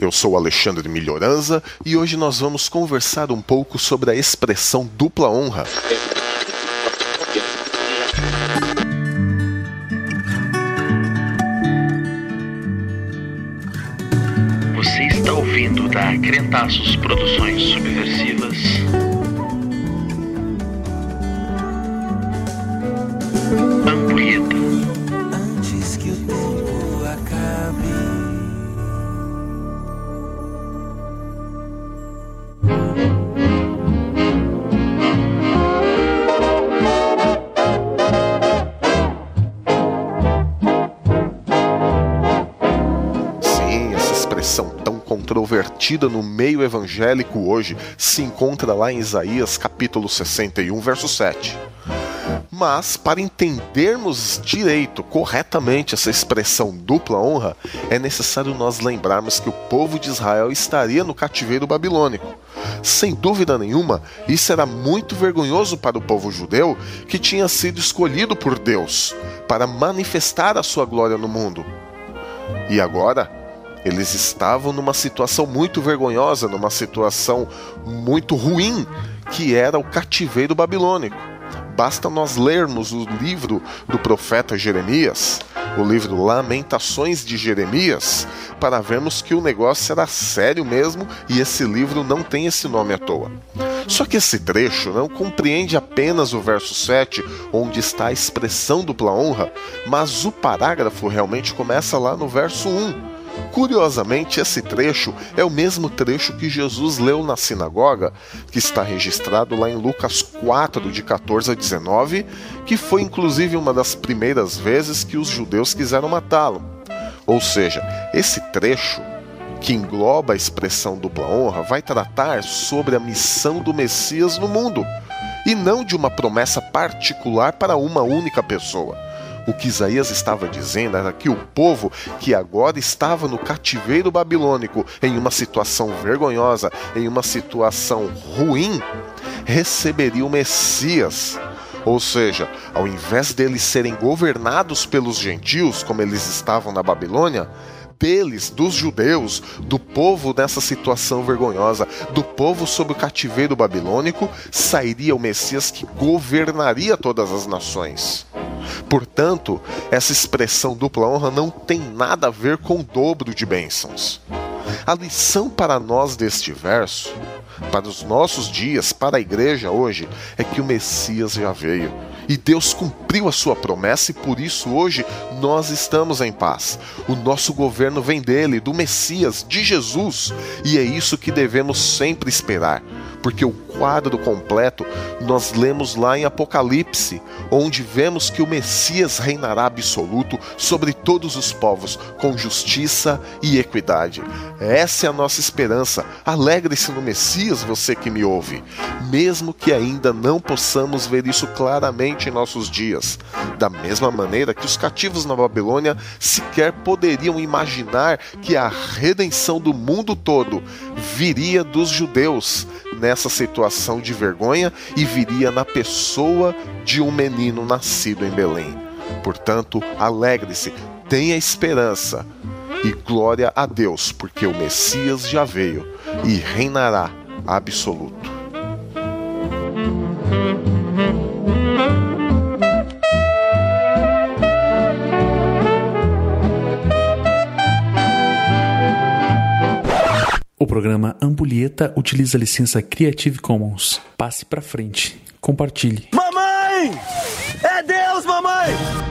Eu sou Alexandre Melhoranza e hoje nós vamos conversar um pouco sobre a expressão dupla honra. Você está ouvindo da Crentaços Produções Subversivas. Tão controvertida no meio evangélico hoje se encontra lá em Isaías capítulo 61, verso 7. Mas, para entendermos direito, corretamente, essa expressão dupla honra, é necessário nós lembrarmos que o povo de Israel estaria no cativeiro babilônico. Sem dúvida nenhuma, isso era muito vergonhoso para o povo judeu que tinha sido escolhido por Deus para manifestar a sua glória no mundo. E agora, eles estavam numa situação muito vergonhosa, numa situação muito ruim, que era o cativeiro babilônico. Basta nós lermos o livro do profeta Jeremias, o livro Lamentações de Jeremias, para vermos que o negócio era sério mesmo e esse livro não tem esse nome à toa. Só que esse trecho não compreende apenas o verso 7, onde está a expressão dupla honra, mas o parágrafo realmente começa lá no verso 1. Curiosamente, esse trecho é o mesmo trecho que Jesus leu na sinagoga, que está registrado lá em Lucas 4, de 14 a 19, que foi inclusive uma das primeiras vezes que os judeus quiseram matá-lo. Ou seja, esse trecho, que engloba a expressão dupla honra, vai tratar sobre a missão do Messias no mundo, e não de uma promessa particular para uma única pessoa. O que Isaías estava dizendo era que o povo que agora estava no cativeiro babilônico, em uma situação vergonhosa, em uma situação ruim, receberia o Messias. Ou seja, ao invés deles serem governados pelos gentios, como eles estavam na Babilônia, deles, dos judeus, do povo nessa situação vergonhosa, do povo sob o cativeiro babilônico, sairia o Messias que governaria todas as nações. Portanto, essa expressão dupla honra não tem nada a ver com o dobro de bênçãos. A lição para nós deste verso, para os nossos dias, para a igreja hoje, é que o Messias já veio. E Deus cumpriu a sua promessa e por isso hoje nós estamos em paz. O nosso governo vem dele, do Messias, de Jesus, e é isso que devemos sempre esperar, porque o quadro completo nós lemos lá em Apocalipse, onde vemos que o Messias reinará absoluto sobre todos os povos, com justiça e equidade. Essa é a nossa esperança. Alegre-se no Messias, você que me ouve, mesmo que ainda não possamos ver isso claramente em nossos dias. Da mesma maneira que os cativos na Babilônia sequer poderiam imaginar que a redenção do mundo todo viria dos judeus nessa situação de vergonha e viria na pessoa de um menino nascido em Belém. Portanto, alegre-se, tenha esperança e glória a Deus, porque o Messias já veio e reinará absoluto. Programa Ampulheta utiliza a licença Creative Commons. Passe pra frente. Compartilhe. Mamãe! É Deus, mamãe!